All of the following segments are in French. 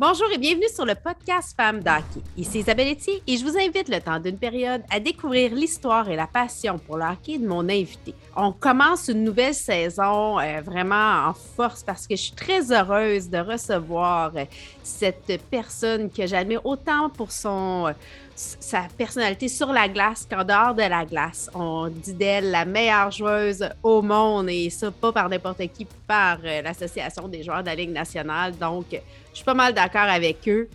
Bonjour et bienvenue sur le podcast Femmes d'hockey. Ici Isabelle Etier et je vous invite le temps d'une période à découvrir l'histoire et la passion pour le hockey de mon invité. On commence une nouvelle saison euh, vraiment en force parce que je suis très heureuse de recevoir euh, cette personne que j'admire autant pour son euh, sa personnalité sur la glace qu'en dehors de la glace. On dit d'elle la meilleure joueuse au monde et ça pas par n'importe qui, par l'Association des joueurs de la Ligue nationale. Donc, je suis pas mal d'accord avec eux.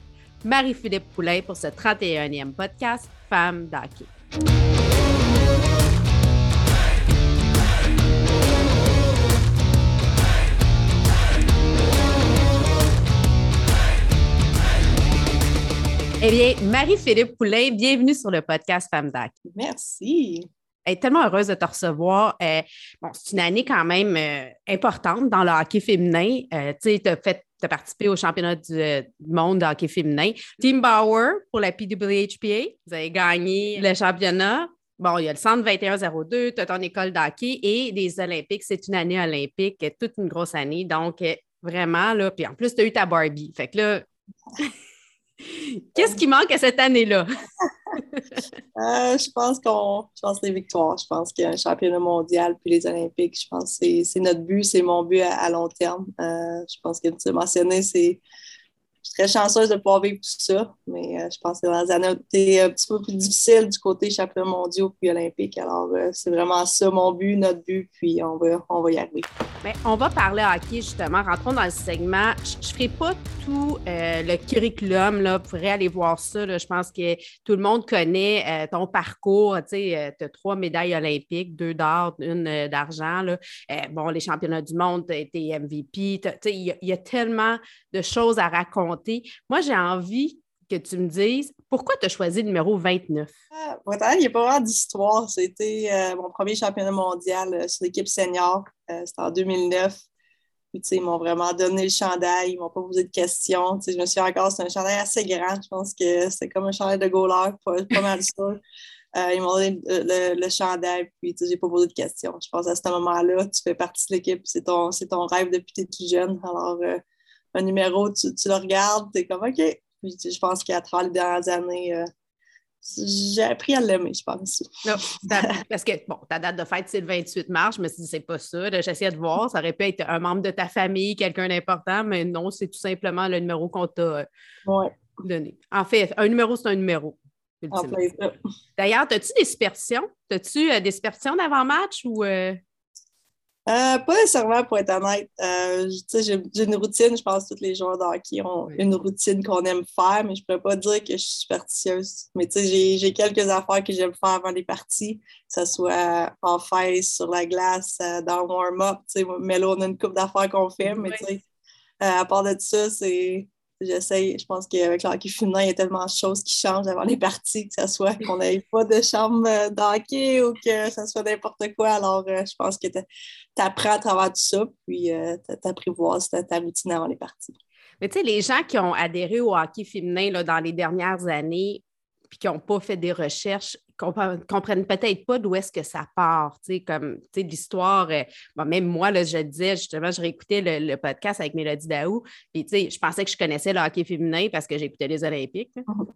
Marie-Philippe Poulain pour ce 31e podcast Femmes d'hockey. Eh bien, Marie-Philippe Poulain, bienvenue sur le podcast Femmes d'Hockey. Merci. Elle est tellement heureuse de te recevoir. Euh, bon, c'est une année quand même euh, importante dans le hockey féminin. Euh, tu sais, tu as, participé au championnat du, monde de hockey féminin. Team Bauer pour la PWHPA. Vous avez gagné le championnat. Bon, il y a le centre 2102, tu as ton école d'hockey et les Olympiques. C'est une année olympique, toute une grosse année. Donc, vraiment, là, puis en plus, tu as eu ta Barbie. Fait que là, Qu'est-ce qui manque à cette année-là? Euh, je pense qu'on je pense les victoires. Je pense qu'il y a un championnat mondial puis les Olympiques. Je pense que c'est notre but, c'est mon but à, long terme. Euh, je pense que tu as mentionné, c'est très chanceuse de pouvoir vivre tout ça, mais euh, je pense que dans les années été un petit peu plus difficile du côté championnat mondial puis olympique. Alors, euh, c'est vraiment ça mon but, notre but, puis on va, on va y arriver. Bien, on va parler hockey, justement. Rentrons dans le segment. Je ne ferai pas tout euh, le curriculum, là. Vous pourrez aller voir ça. Je pense que tout le monde connaît ton parcours. Tu as trois médailles olympiques, deux d'or, une d'argent. bon, les championnats du monde, tu été MVP. Il y, a tellement de choses à raconter moi, j'ai envie que tu me dises pourquoi tu as choisi le numéro 29? Ah, il n'y a pas vraiment d'histoire. C'était euh, mon premier championnat mondial euh, sur l'équipe senior. Euh, c'était en 2009. ils m'ont vraiment donné le chandail. Ils ne m'ont pas posé de questions. je me suis encore, c'est un chandail assez grand. Je pense que c'est comme un chandail de goaler, pas, pas mal sûr. ils m'ont donné le, chandail, puis je n'ai pas posé de questions. Je pense à ce moment-là, tu fais partie de l'équipe, c'est ton, ton rêve depuis que tu es tout jeune. Alors, un numéro, tu, le regardes, tu es comme OK. je pense qu'à travers les dernières années, euh, j'ai appris à l'aimer, je pense. Non, parce que, bon, ta date de fête, c'est le 28 mars. Je me suis dit, c'est pas ça. J'essayais de voir. Ça aurait pu être un membre de ta famille, quelqu'un d'important, mais non, c'est tout simplement le numéro qu'on t'a euh, donné. En fait, un numéro, c'est un numéro. D'ailleurs, as-tu des superstitions? As-tu euh, des superstitions d'avant-match ou. Euh, pas nécessairement, pour être honnête. Euh, j'ai une routine, je pense que tous les joueurs de hockey ont une routine qu'on aime faire, mais je ne pourrais pas dire que je suis superstitieuse. Mais j'ai quelques affaires que j'aime faire avant les parties, que ce soit en face, sur la glace, euh, dans le warm-up. Mais là, on a une coupe d'affaires qu'on fait, mais à part de ça, c'est j'essaie, je pense qu'avec l'hockey féminin, il y a tellement de choses qui changent avant les parties, que ce soit qu'on n'ait pas de chambre euh, d'hockey ou que ce soit n'importe quoi. Alors, euh, je pense que tu apprends à travers tout ça, puis euh, tu apprivoises ta, ta routine avant les parties. Mais tu sais, les gens qui ont adhéré au hockey féminin là, dans les dernières années, puis qui n'ont pas fait des recherches, comprennent peut-être pas d'où est-ce que ça part, tu sais, comme, tu sais, l'histoire, euh, même moi, là, je disais, justement, je réécoutais le, podcast avec Mélodie Daou, puis, tu sais, je pensais que je connaissais le hockey féminin parce que j'écoutais les Olympiques, mm-hmm.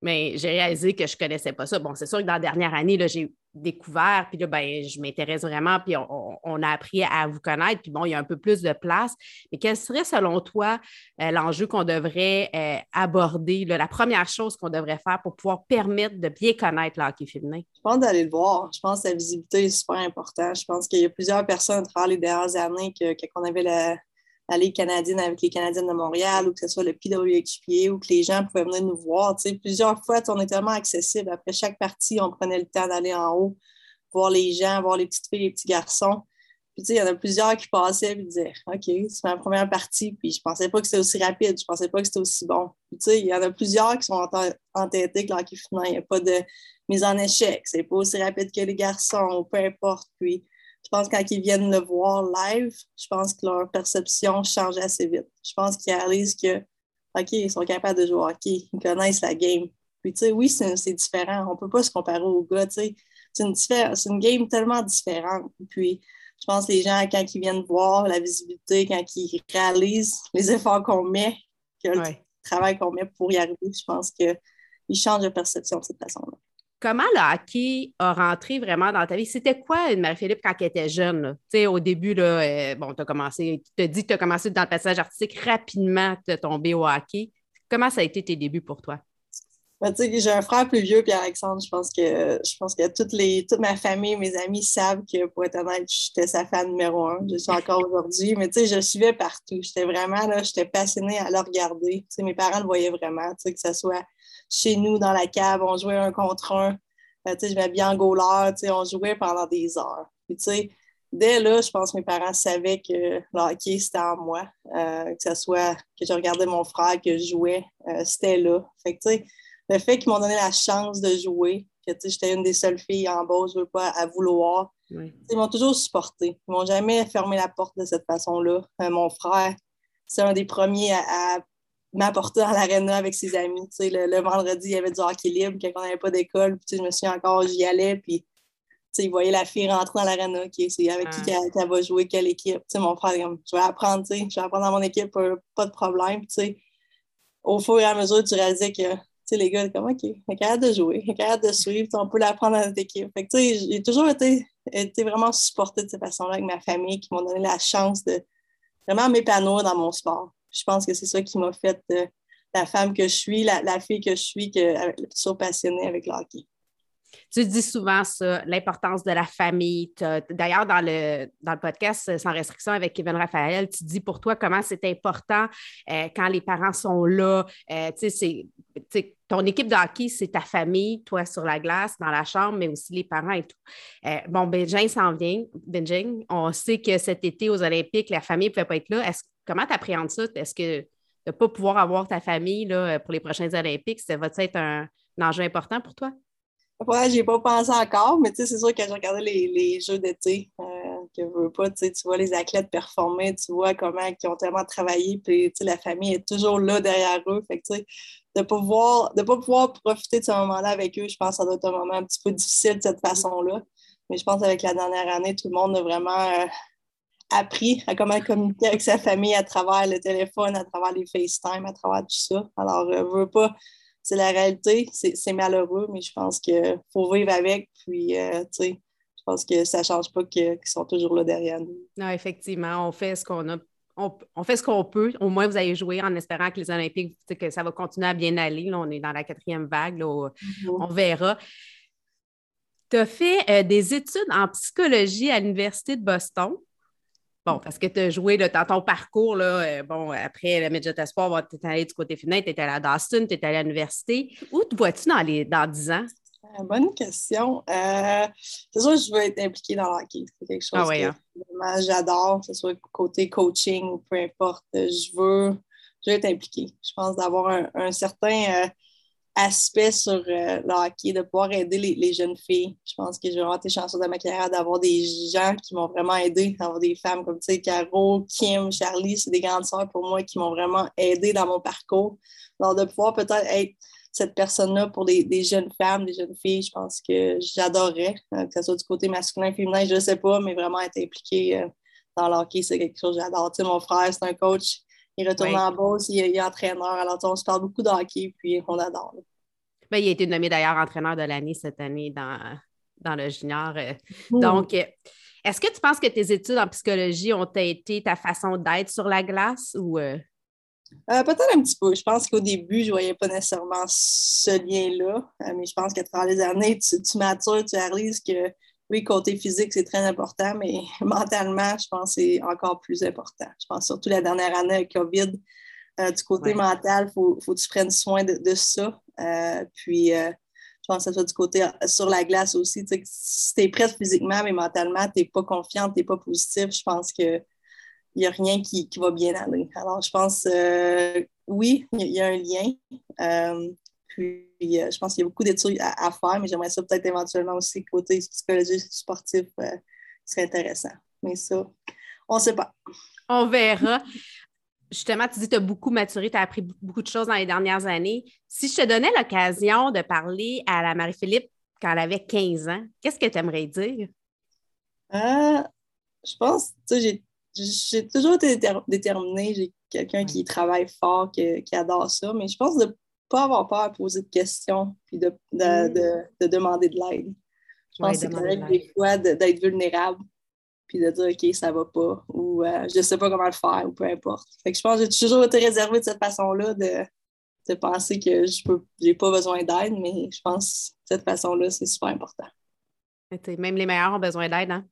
Mais j'ai réalisé que je ne connaissais pas ça. Bon, c'est sûr que dans la dernière année, j'ai découvert, puis là, ben, je m'intéresse vraiment, puis on, a appris à vous connaître, puis bon, il y a un peu plus de place. Mais quel serait, selon toi, euh, l'enjeu qu'on devrait euh, aborder, la première chose qu'on devrait faire pour pouvoir permettre de bien connaître le hockey féminin? Je pense d'aller le voir. Je pense que la visibilité est super importante. Je pense qu'il y a plusieurs personnes à travers les dernières années qu'on avait la, Ligue canadienne avec les Canadiennes de Montréal ou que ce soit le PWHPA ou que les gens pouvaient venir nous voir. plusieurs fois, on est tellement accessible. Après chaque partie, on prenait le temps d'aller en haut, voir les gens, voir les petites filles, les petits garçons. Puis, il y en a plusieurs qui passaient et disaient OK, c'est ma première partie. Puis, je pensais pas que c'était aussi rapide. Je pensais pas que c'était aussi bon. Puis, il y en a plusieurs qui sont entêtés que l'hockey Il n'y a pas de mise en échec. C'est pas aussi rapide que les garçons, peu importe. Je pense que quand ils viennent le voir live, je pense que leur perception change assez vite. Je pense qu'ils réalisent que, OK, ils sont capables de jouer au hockey, ils connaissent la game. Puis, tu sais, oui, c'est différent. On ne peut pas se comparer aux gars, tu sais. C'est une, une, game tellement différente. Puis, je pense que les gens, quand ils viennent voir la visibilité, quand ils réalisent les efforts qu'on met, que le travail qu'on met pour y arriver, je pense qu'il change de perception de cette façon-là. Comment le hockey a rentré vraiment dans ta vie? C'était quoi une Marie-Philippe quand elle était jeune? Tu sais, au début, là, euh, bon, tu as commencé, tu as dit que tu as commencé dans le passage artistique rapidement, tu es tombé au hockey. Comment ça a été tes débuts pour toi? Ben, j'ai un frère plus vieux, Pierre-Alexandre. Je pense que je pense que toutes les, toute ma famille, mes amis savent que pour être honnête, j'étais sa fan numéro un. Je suis encore aujourd'hui. Mais tu sais, je suivais partout. J'étais vraiment là, j'étais passionnée à le regarder. Mes parents le voyaient vraiment, que ce soit chez nous dans la cave, on jouait un contre un. Euh, tu sais, je m'habillais en goaler, tu sais, on jouait pendant des heures. Puis tu sais, dès là, je pense que mes parents savaient que le hockey, c'était en moi. Euh, que ce soit que je regardais mon frère, que je jouais, euh, c'était là. Fait que tu sais, le fait qu'ils m'ont donné la chance de jouer, que j'étais une des seules filles en bas, je veux pas, à vouloir, ils m'ont toujours supporté. Ils m'ont jamais fermé la porte de cette façon-là. Euh, mon frère, c'est un des premiers à, m'apporter dans l'aréna avec ses amis. Le, vendredi, il y avait du hockey libre quand on n'avait pas d'école. Je me souviens encore, j'y allais, puis il voyait la fille rentrer dans l'aréna, avec qui elle, va jouer, quelle équipe. mon frère, je vais apprendre, je vais apprendre dans mon équipe, pas, de problème. au fur et à mesure, tu réalisais que les gars, comme, OK, il est capable de jouer, il est capable de suivre, on peut l'apprendre dans notre équipe. Fait que, j'ai toujours été, été vraiment supportée de cette façon-là avec ma famille qui m'ont donné la chance de vraiment m'épanouir dans mon sport. Je pense que c'est ça qui m'a fait euh, la femme que je suis, la, fille que je suis, que, passionnée avec le hockey. Tu dis souvent ça, l'importance de la famille. D'ailleurs, dans le, dans le podcast Sans restriction avec Kevin Raphaël, tu dis pour toi comment c'est important euh, quand les parents sont là. Euh, ton équipe de hockey, c'est ta famille, toi sur la glace, dans la chambre, mais aussi les parents et tout. Euh, bon, Benjamin s'en vient. Benjamin, on sait que cet été aux Olympiques, la famille ne pouvait pas être là. Comment tu appréhendes ça? Est-ce que de ne pas pouvoir avoir ta famille là, pour les prochains Olympiques, ça va être un enjeu important pour toi? Ouais, j'ai pas pensé encore, mais c'est sûr que j'ai regardé les, les jeux d'été, euh, que veux pas, tu vois les athlètes performer, tu vois comment ils ont tellement travaillé, puis la famille est toujours là derrière eux. Fait de pouvoir, de pas pouvoir profiter de ce moment-là avec eux, je pense que ça doit être un moment un petit peu difficile de cette façon-là. Mais je pense qu'avec la dernière année, tout le monde a vraiment euh, appris à comment communiquer avec sa famille à travers le téléphone, à travers les FaceTime, à travers tout ça. Alors, euh, veux pas c'est la réalité, c'est malheureux, mais je pense qu'il faut vivre avec. Puis, euh, tu sais, je pense que ça ne change pas qu'ils sont toujours là derrière nous. Non, effectivement, on fait ce qu'on a. On, fait ce qu'on peut. Au moins, vous allez jouer en espérant que les Olympiques, que ça va continuer à bien aller. Là, on est dans la quatrième vague. Là, mm-hmm. On verra. Tu as fait euh, des études en psychologie à l'Université de Boston. Bon, parce que tu as joué dans ton parcours, là, euh, bon, après le Midget Espoir, tu es allé du côté féminin, tu es allé à Dawson, tu es allé à l'université. Où te vois-tu dans, les, dans 10 ans? Euh, bonne question. Euh, c'est sûr que je veux être impliquée dans l'hockey. C'est quelque chose ah que hein? j'adore, que ce soit côté coaching ou peu importe. Je veux, je veux être impliquée. Je pense d'avoir un, un certain aspect sur euh, le hockey, de pouvoir aider les, jeunes filles. Je pense que j'ai vraiment été chanceuse dans ma carrière d'avoir des gens qui m'ont vraiment aidé, d'avoir des femmes comme, tu sais, Caro, Kim, Charlie, c'est des grandes sœurs pour moi qui m'ont vraiment aidé dans mon parcours. Alors, de pouvoir peut-être être cette personne-là pour des, jeunes femmes, des jeunes filles, je pense que j'adorerais, euh, que ce soit du côté masculin, féminin, je ne sais pas, mais vraiment être impliquée euh, dans le hockey, c'est quelque chose que j'adore. Tu sais, mon frère, c'est un coach il retourne en boss, il, est entraîneur. Alors, on se parle beaucoup de hockey, puis on adore. Ben, il a été nommé d'ailleurs entraîneur de l'année cette année dans, dans le junior. Euh. Donc, euh, est-ce que tu penses que tes études en psychologie ont été ta façon d'être sur la glace ou. Euh? Peut-être un petit peu. Je pense qu'au début, je ne voyais pas nécessairement ce lien-là, mais je pense qu'à travers les années, tu, tu matures, tu réalises que oui, côté physique, c'est très important, mais mentalement, je pense que c'est encore plus important. Je pense surtout la dernière année avec COVID, euh, du côté mental, il faut, faut, que tu prennes soin de, ça. Euh, puis, euh, je pense que ça soit du côté sur la glace aussi. Si tu es prête physiquement, mais mentalement, tu n'es pas confiante, tu n'es pas positif, je pense qu'il n'y a rien qui, va bien aller. Alors, je pense, oui, il y, a un lien. Puis, je pense qu'il y a beaucoup d'études à, faire, mais j'aimerais ça peut-être éventuellement aussi côté psychologie sportif euh, serait intéressant. Mais ça, on ne sait pas. On verra. Justement, tu dis que tu as beaucoup maturé, tu as appris beaucoup de choses dans les dernières années. Si je te donnais l'occasion de parler à la Marie-Philippe quand elle avait 15 ans, qu'est-ce que tu aimerais dire? Euh, je pense, tu sais, j'ai toujours été déterminée. J'ai quelqu'un qui travaille fort, qui, adore ça, mais je pense de ne pas avoir peur à poser de questions puis de, de, demander de l'aide. Je pense que c'est correct des fois d'être vulnérable puis de dire OK, ça va pas ou euh, je sais pas comment le faire ou peu importe. Fait que je pense que j'ai toujours été réservée de cette façon-là de, de penser que je peux j'ai pas besoin d'aide, mais je pense que cette façon-là, c'est super important. Même les meilleurs ont besoin d'aide, hein?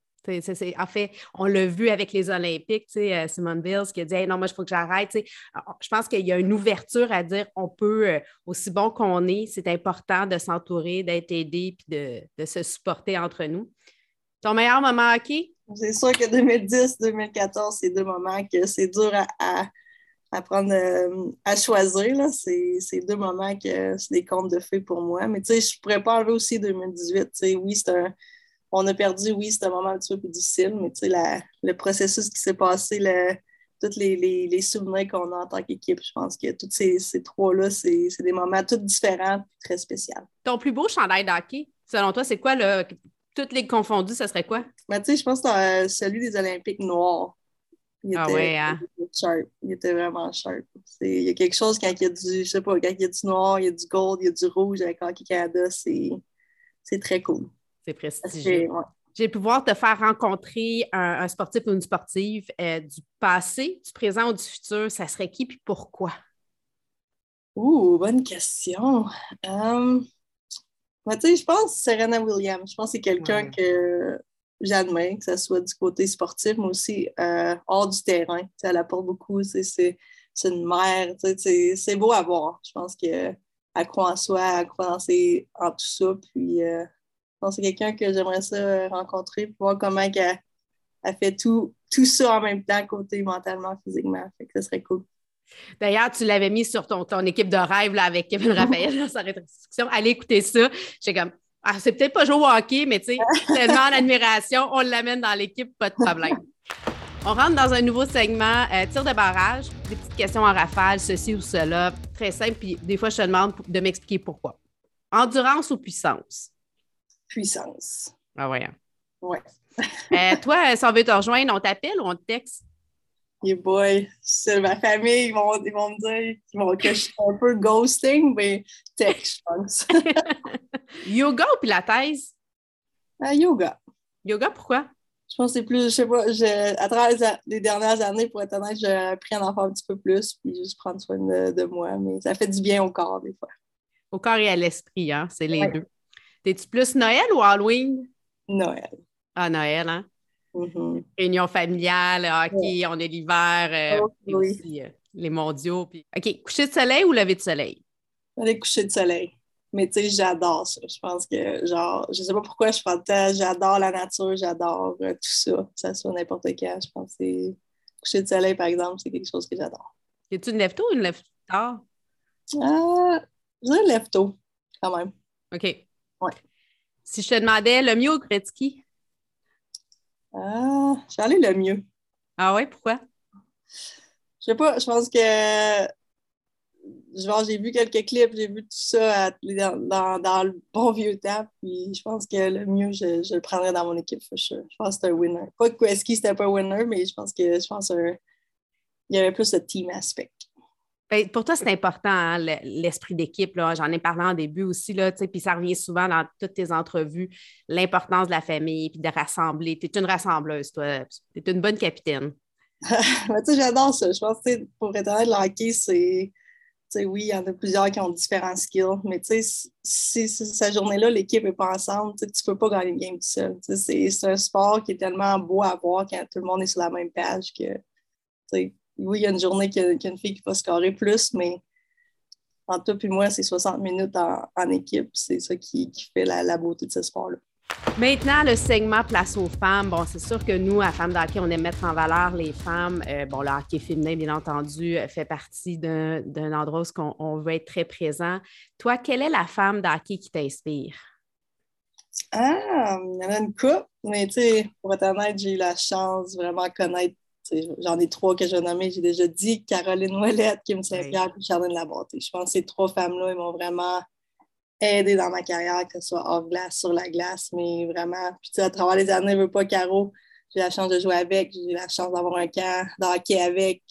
en fait, on l'a vu avec les Olympiques, euh, Simone Bills qui a dit non, moi, il faut que j'arrête. Je pense qu'il y a une ouverture à dire on peut, euh, aussi bon qu'on est, c'est important de s'entourer, d'être aidé puis de, se supporter entre nous. Ton meilleur moment hockey? C'est sûr que 2010-2014, c'est deux moments que c'est dur à, à, prendre, euh, à choisir. C'est deux moments que c'est des comptes de feu pour moi. Mais tu sais, je pourrais pas enlever aussi 2018. Oui, c'est un on a perdu, oui, c'est un moment un petit peu plus difficile, mais tu sais, le processus qui s'est passé, tous les, souvenirs qu'on a en tant qu'équipe, je pense que tous ces, trois-là, c'est des moments tous différents très spéciaux. Ton plus beau chandail d'hockey, selon toi, c'est quoi, là? Toutes les confondues, ça serait quoi? Ben, tu sais, je pense que euh, celui des Olympiques noirs. Il ah ouais, hein? il était sharp. Il était vraiment sharp. Il y a quelque chose quand il y a du, je sais pas, quand il y a du noir, il y a du gold, il y a du rouge avec Hockey Canada, c'est très cool. C'est prestigieux. J'ai pu voir te faire rencontrer un, sportif ou une sportive euh, du passé, du présent ou du futur. Ça serait qui puis pourquoi? Ouh, bonne question. Um, je pense que Serena Williams. Je pense que c'est quelqu'un que j'admire, que ce soit du côté sportif, mais aussi euh, hors du terrain. elle apporte beaucoup. C'est une mère. C'est beau à voir. Je pense qu'elle croit en soi, elle croit en, tout ça. Puis, euh, c'est quelqu'un que j'aimerais ça euh, rencontrer pour voir comment elle, fait tout, tout ça en même temps, côté mentalement, physiquement. Fait que ce serait cool. D'ailleurs, tu l'avais mis sur ton, ton équipe de rêve là, avec Kevin Raphaël dans sa rétrospection. Allez écouter ça. J'ai comme, ah, c'est peut-être pas jouer au hockey, mais tu sais, tellement d'admiration, on l'amène dans l'équipe, pas de problème. On rentre dans un nouveau segment, euh, tir de barrage, des petites questions en rafale, ceci ou cela, très simple, puis des fois, je te demande de m'expliquer pourquoi. Endurance ou puissance? puissance. Ah ouais. Hein. Ouais. euh, toi, si on veut te rejoindre, on t'appelle ou on te texte? Yeah boy, c'est ma famille, ils vont, ils vont me dire qu'ils vont, que je suis un peu ghosting, mais texte, je pense. yoga ou pilates? Uh, yoga. Yoga, pourquoi? Je pense que c'est plus, je sais pas, je, à travers les dernières années, pour être honnête, j'ai appris à en faire un petit peu plus, puis juste prendre soin de, de, moi, mais ça fait du bien au corps, des fois. Au corps et à l'esprit, hein? C'est les deux. T'es-tu plus Noël ou Halloween? Noël. Ah, Noël, hein? Mm-hmm. Réunion familiale, hockey, on est l'hiver, euh, aussi euh, les mondiaux. Puis... OK, coucher de soleil ou lever de soleil? Coucher de soleil. Mais tu sais, j'adore ça. Je pense que, genre, je sais pas pourquoi je prends le j'adore la nature, j'adore euh, tout ça, que ça soit n'importe quand. Je pense que coucher de soleil, par exemple, c'est quelque chose que j'adore. Es-tu une lève-tôt ou une lève-tard? Ah, je dirais lève-tôt, quand même. OK. Ouais. Si je te demandais le mieux Gretzky? Ah, j'allais le mieux. Ah ouais, pourquoi? Je sais pas, je pense que j'ai vu quelques clips, j'ai vu tout ça dans, le bon vieux temps, puis je pense que le mieux, je, le prendrais dans mon équipe, Je pense que c'est un winner. Pas que Gretzky, c'était pas un winner, mais je pense que je pense qu'il y avait plus de team aspect. Ben, pour toi, c'est important, hein, l'esprit d'équipe. J'en ai parlé en début aussi, puis ça revient souvent dans toutes tes entrevues, l'importance de la famille, puis de rassembler. Tu es une rassembleuse, toi. Tu es une bonne capitaine. J'adore ça. Je pense que pour être honnête, le c'est. Oui, il y en a plusieurs qui ont différents skills, mais si, si cette journée-là, l'équipe n'est pas ensemble, tu ne peux pas gagner une game tout seul. C'est un sport qui est tellement beau à voir quand tout le monde est sur la même page que oui, il y a une journée qu'il y, a une fille qui va scorer plus, mais en toi et moi, c'est 60 minutes en, équipe. C'est ça qui, fait la, beauté de ce sport-là. Maintenant, le segment place aux femmes. Bon, c'est sûr que nous, à Femmes d'hockey, on aime mettre en valeur les femmes. Euh, bon, le hockey féminin, bien entendu, fait partie d'un endroit où on, veut être très présent. Toi, quelle est la femme d'hockey qui t'inspire? Ah, il y en a une couple, mais tu sais, pour être honnête, j'ai eu la chance de vraiment connaître J'en ai trois que je vais nommer. J'ai déjà dit Caroline Ouellette, Kim Saint-Pierre et Charlene Labonté. Je pense que ces trois femmes-là, ils m'ont vraiment aidé dans ma carrière, que ce soit hors glace, sur la glace, mais vraiment. Puis à travers les années, je veux pas Caro, j'ai la chance de jouer avec, j'ai la chance d'avoir un camp de hockey avec.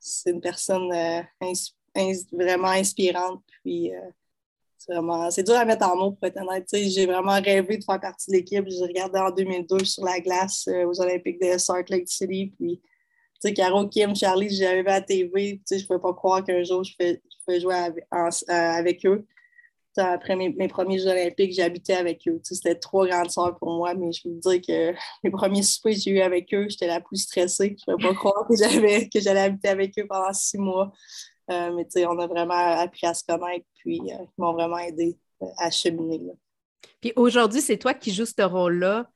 c'est une personne vraiment inspirante. Puis c'est vraiment c'est dur à mettre en mots pour être honnête. J'ai vraiment rêvé de faire partie de l'équipe. J'ai regardé en 2002 sur la glace aux Olympiques de Salt Lake City. Puis tu sais, Caro, Kim, Charlie, j'avais vu à TV, tu sais, je ne pouvais pas croire qu'un jour je pouvais, jouer avec, eux. après mes, premiers Jeux olympiques, j'habitais avec eux. C'était trois grandes sœurs pour moi, mais je peux vous dire que les premiers soupers que j'ai eu avec eux, j'étais la plus stressée. Je ne pouvais pas croire que j'allais habiter avec eux pendant six mois. Euh, mais on a vraiment appris à se connaître, puis euh, ils m'ont vraiment aidé euh, à cheminer. Puis aujourd'hui, c'est toi qui joues ce rôle-là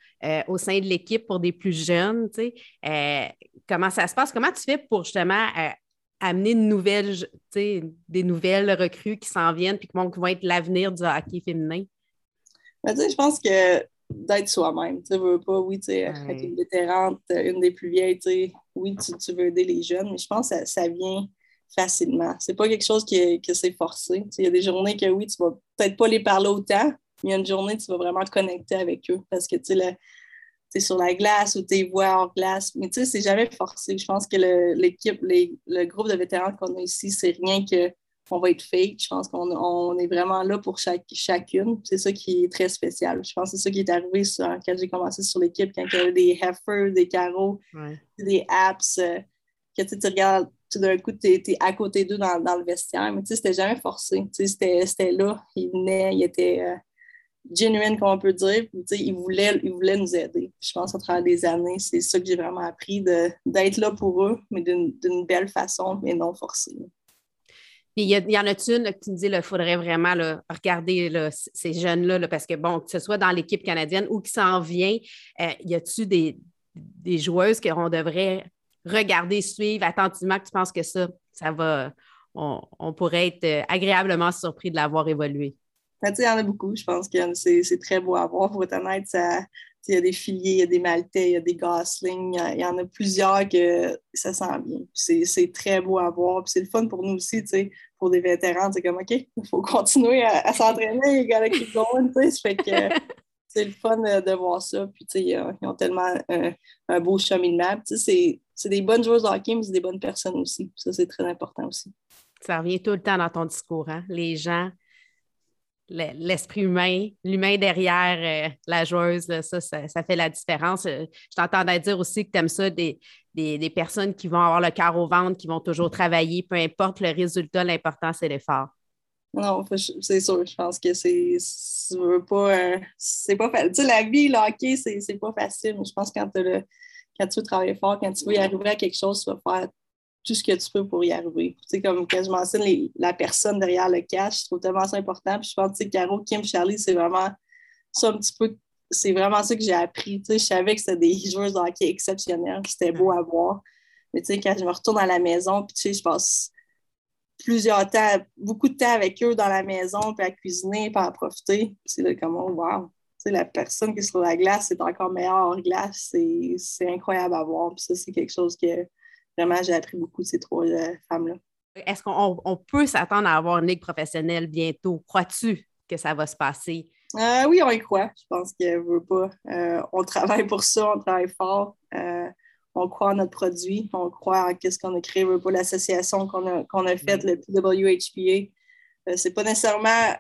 au sein de l'équipe pour des plus jeunes. Tu sais comment ça se passe? Comment tu fais pour justement euh, amener de nouvelles, des nouvelles recrues qui s'en viennent puis qui vont, être l'avenir du hockey féminin? Ben, je pense que d'être soi-même. Tu veux pas, oui, tu être une vétérante, une des plus vieilles, oui, tu, veux aider les jeunes, mais je pense que ça, vient facilement. C'est pas quelque chose qui que c'est forcé. Il y a des journées que oui, tu vas peut-être pas les parler autant, mais il y a une journée, tu vas vraiment te connecter avec eux parce que tu sais, sur la glace ou tes voix hors glace. Mais tu sais, c'est jamais forcé. Je pense que l'équipe, le groupe de vétérans qu'on a ici, c'est rien que on va être fake. Je pense qu'on on est vraiment là pour chaque, chacune. C'est ça qui est très spécial. Je pense que c'est ça qui est arrivé quand j'ai commencé sur l'équipe, quand il y avait des heifers, des carreaux, des apps, euh, que tu regardes tout d'un coup, tu es, à côté d'eux dans, le vestiaire. Mais tu sais, c'était jamais forcé. C'était là. Ils venaient, ils étaient. Euh, genuine, comme on peut dire. il voulait, il voulait nous aider. je pense qu'à travers des années, c'est ça que j'ai vraiment appris, d'être là pour eux, mais d'une belle façon, mais non forcée. Puis il y, en a une que tu me dis, il faudrait vraiment regarder ces jeunes-là, parce que, bon, que ce soit dans l'équipe canadienne ou qui s'en vient, euh, y a-tu des, des joueuses qu'on devrait regarder, suivre attentivement, que tu penses que ça, ça va, on, on pourrait être euh, agréablement surpris de l'avoir évolué? il y en a beaucoup. Je pense que c'est très beau à voir. Pour être honnête, il y a des filiers, il y a des maltais, il y a des goslings. Il y en a plusieurs que ça sent bien. C'est très beau à voir. C'est le fun pour nous aussi, pour des vétérans. C'est comme, OK, il faut continuer à, s'entraîner. Il gotta keep going. fait que c'est le fun de, voir ça. Puis, ils ont tellement un, beau cheminement. C'est des bonnes joueuses de hockey, mais c'est des bonnes personnes aussi. Ça, c'est très important aussi. Ça revient tout le temps dans ton discours. Hein? Les gens l'esprit humain, l'humain derrière euh, la joueuse, ça, ça, fait la différence. Euh, je t'entendais dire aussi que tu aimes ça, des, personnes qui vont avoir le cœur au ventre, qui vont toujours travailler, peu importe le résultat, l'important, c'est l'effort. Non, c'est sûr. Je pense que c'est pas. Euh, c'est pas facile. Tu sais, la vie, le hockey, c'est pas facile. je pense que quand, le, quand tu veux travailler fort, quand tu veux y arriver à quelque chose, tu vas faire tout ce que tu peux pour y arriver. Tu sais, comme quand je mentionne la personne derrière le cash, je trouve tellement ça important. Puis je pense que Caro, Kim, Charlie, c'est vraiment ça un petit peu. C'est vraiment ça que j'ai appris. Tu sais, je savais que c'était des joueurs de hockey exceptionnels, c'était beau à voir. Mais tu sais, quand je me retourne à la maison, puis tu sais, je passe plusieurs temps, beaucoup de temps avec eux dans la maison, puis à cuisiner, puis à profiter. C'est là comme, oh, wow! Sais, la personne qui est sur la glace est encore meilleure hors glace. C'est incroyable à voir. Puis ça, c'est quelque chose que vraiment, j'ai appris beaucoup de ces trois euh, femmes-là. Est-ce qu'on peut s'attendre à avoir une ligue professionnelle bientôt? Crois-tu que ça va se passer? Euh, oui, on y croit. Je pense qu'elle veut pas. Euh, on travaille pour ça, on travaille fort. on croit en notre produit, on croit en ce qu'on a créé, veut pas l'association qu'on a, qu'on a faite, le PWHPA. c'est pas nécessairement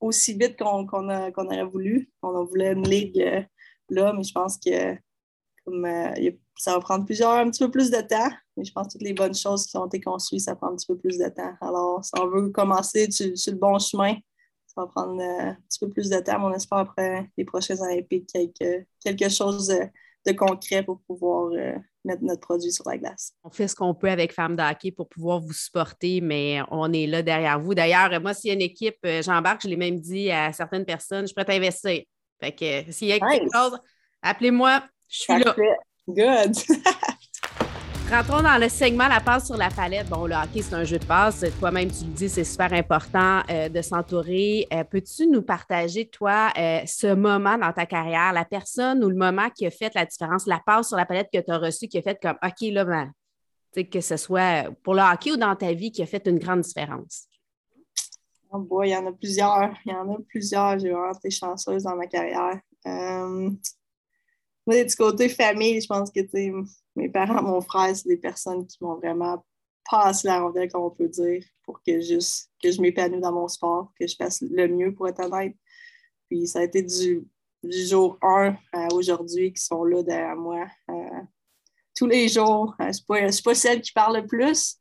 aussi vite qu'on, aurait voulu. On voulait une ligue là, mais je pense que comme, ça va prendre plusieurs, un petit peu plus de temps, mais je pense que toutes les bonnes choses qui ont été construites, ça prend un petit peu plus de temps. Alors, si on veut commencer sur, le bon chemin, ça va prendre euh, un petit peu plus de temps, mais on espère après les prochains Olympiques quelque, quelque chose de, concret pour pouvoir euh, mettre notre produit sur la glace. On fait ce qu'on peut avec Femmes d'Hockey pour pouvoir vous supporter, mais on est là derrière vous. D'ailleurs, moi, s'il y a une équipe, euh, j'embarque, je l'ai même dit à certaines personnes, je suis prête à investir. Fait que s'il y a quelque chose, appelez-moi, je suis là. Good! Rentrons dans le segment La passe sur la palette. Bon, le hockey, c'est un jeu de passe. Toi-même, tu le dis, c'est super important euh, de s'entourer. Euh, peux-tu nous partager, toi, euh, ce moment dans ta carrière, la personne ou le moment qui a fait la différence, la passe sur la palette que tu as reçue, qui a fait comme OK, là, ben, que ce soit pour le hockey ou dans ta vie, qui a fait une grande différence? Oh boy, il y en a plusieurs. Il y en a plusieurs. J'ai vraiment été chanceuse dans ma carrière moi, du côté famille, je pense que mes parents, mon frère, c'est des personnes qui m'ont vraiment passé la rondelle, comme on peut dire, pour que, juste, que je m'épanouisse dans mon sport, que je fasse le mieux pour être honnête. Puis ça a été du, jour 1 à aujourd'hui qui sont là derrière moi. Euh, tous les jours. Euh, je ne suis, pas celle qui parle le plus.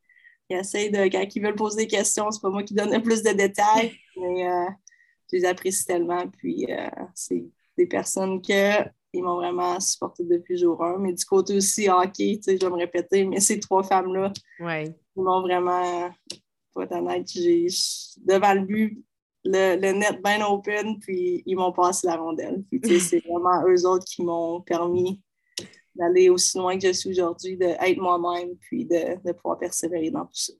Ils essayent de, quand ils veulent poser des questions, c'est pas moi qui donne le plus de détails, mais euh, je les apprécie tellement. Puis c'est des personnes que ils m'ont vraiment supporté depuis jour 1. Mais du côté aussi hockey, je vais me répéter, mais ces trois femmes-là, ils m'ont vraiment, pour être honnête, j'ai, devant le but, le, net bien open, puis ils m'ont passé la rondelle. Puis c'est vraiment eux autres qui m'ont permis d'aller aussi loin que je suis aujourd'hui, d'être moi-même, puis de, pouvoir persévérer dans tout ça.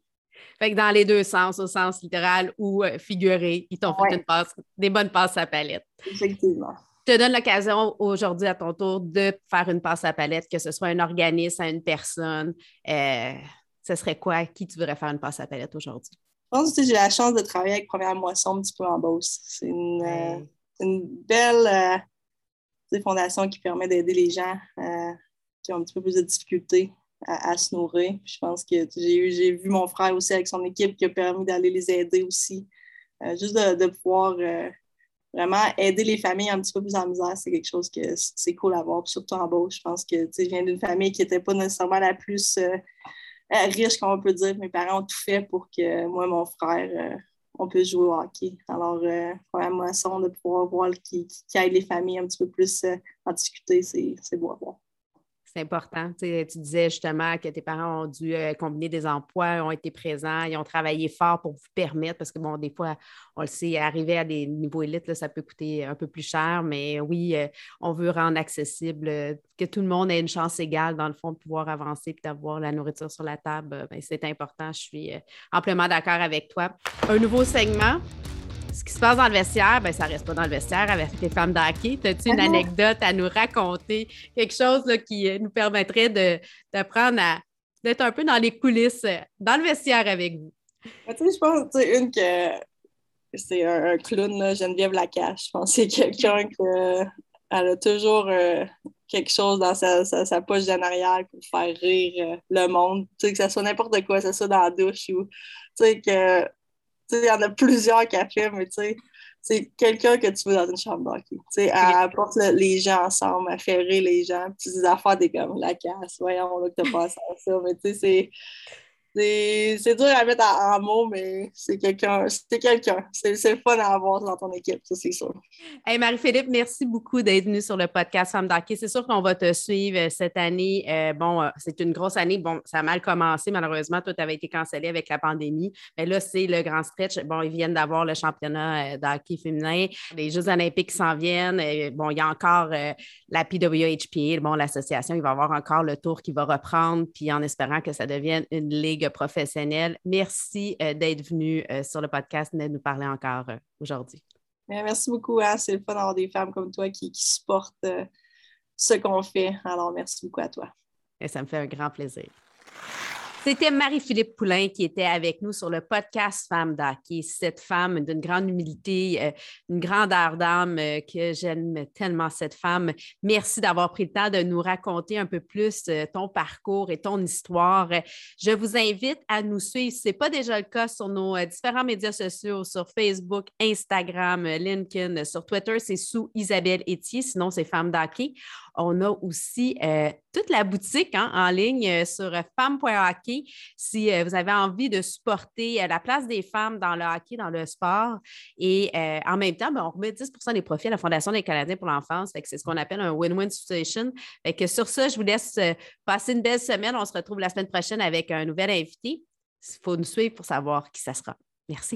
Fait que dans les deux sens, au sens littéral ou euh, figuré, ils t'ont fait une passe, des bonnes passes à palette. Effectivement. Je te donne l'occasion aujourd'hui à ton tour de faire une passe à palette, que ce soit un organisme, à une personne. Euh, ce serait quoi? qui tu voudrais faire une passe à palette aujourd'hui? Je pense que j'ai la chance de travailler avec Première Moisson un petit peu en Beauce. C'est une, euh, belle euh, fondation qui permet d'aider les gens qui ont un petit peu plus de difficultés à, se nourrir. je pense que j'ai vu mon frère aussi avec son équipe qui a permis d'aller les aider aussi. juste de pouvoir vraiment aider les familles un petit peu plus en misère, c'est quelque chose que c'est cool à voir. surtout en beau, je pense que je viens d'une famille qui n'était pas nécessairement la plus euh, euh, riche, comme on peut dire. Mes parents ont tout fait pour que moi et mon frère, euh, on puisse jouer au hockey. Alors, pour moisson, de pouvoir voir qui, qui aide les familles un petit peu plus en discuter, c'est beau à voir c'est important. Tu, disais justement que tes parents ont dû euh, combiner des emplois, ont été présents, ils ont travaillé fort pour vous permettre, parce que bon, des fois, on le sait, arriver à des niveaux élites, ça peut coûter un peu plus cher, mais oui, euh, on veut rendre accessible, euh, que tout le monde ait une chance égale, dans le fond, de pouvoir avancer et d'avoir la nourriture sur la table. Ben, c'est important. Je suis amplement d'accord avec toi. Un nouveau segment ce qui se passe dans le vestiaire, ben, ça reste pas dans le vestiaire avec tes femmes d'hockey. As-tu une ah anecdote à nous raconter? Quelque chose qui euh, nous permettrait d'apprendre à d'être un peu dans les coulisses, euh, dans le vestiaire avec vous? Ben, je pense, tu une que c'est un, clown, Geneviève Lacache. Je pense que c'est quelqu'un qui a toujours euh, quelque chose dans sa, sa, poche d'en arrière pour faire rire le monde. Tu sais, que ce soit n'importe quoi, que ce soit dans la douche ou, tu sais, que il y en a plusieurs qui a fait, mais tu sais, c'est quelqu'un que tu veux dans une chambre d'hockey. Elle apporte les gens ensemble, elle fait rire les gens. Puis des affaires, des comme la casse, voyons là que t'as passé à ça. Mais tu sais, c'est dur à mettre en, mots, mais c'est quelqu'un. C'est quelqu'un. C'est fun à avoir dans ton équipe, ça, c'est sûr. Hey, Marie-Philippe, merci beaucoup d'être venue sur le podcast Femme d'Hockey. C'est sûr qu'on va te suivre euh, cette année. Euh, bon, euh, c'est une grosse année. Bon, ça a mal commencé, malheureusement. Tout avait été cancellé avec la pandémie. Mais là, c'est le grand stretch. Bon, ils viennent d'avoir le championnat d'hockey féminin. Les Jeux olympiques s'en viennent. Bon, il y a encore la PWHPA, bon, l'association. Il va avoir encore le tour qui va reprendre, puis en espérant que ça devienne une ligue professionnel. Merci euh, d'être venu euh, sur le podcast et de nous parler encore euh, aujourd'hui. Merci beaucoup. Hein. C'est le fun d'avoir des femmes comme toi qui, qui supportent ce qu'on fait. Alors, merci beaucoup à toi. Et ça me fait un grand plaisir. C'était Marie-Philippe Poulain qui était avec nous sur le podcast Femme d'Hockey. Cette femme d'une grande humilité, euh, une grande d'âme euh, que j'aime tellement cette femme. Merci d'avoir pris le temps de nous raconter un peu plus euh, ton parcours et ton histoire. Je vous invite à nous suivre, si ce n'est pas déjà le cas, sur nos différents médias sociaux, sur Facebook, Instagram, LinkedIn, sur Twitter, c'est sous Isabelle Etier, sinon c'est Femme d'Hockey. On a aussi euh, toute la boutique hein, en ligne euh, sur femme.hockey si euh, vous avez envie de supporter la place des femmes dans le hockey, dans le sport. Et en même temps, ben, on remet 10% des profits à la Fondation des Canadiens pour l'enfance. C'est ce qu'on appelle un win-win situation. que sur ça, je vous laisse passer une belle semaine. On se retrouve la semaine prochaine avec un nouvel invité. Il faut nous suivre pour savoir qui ça sera. Merci.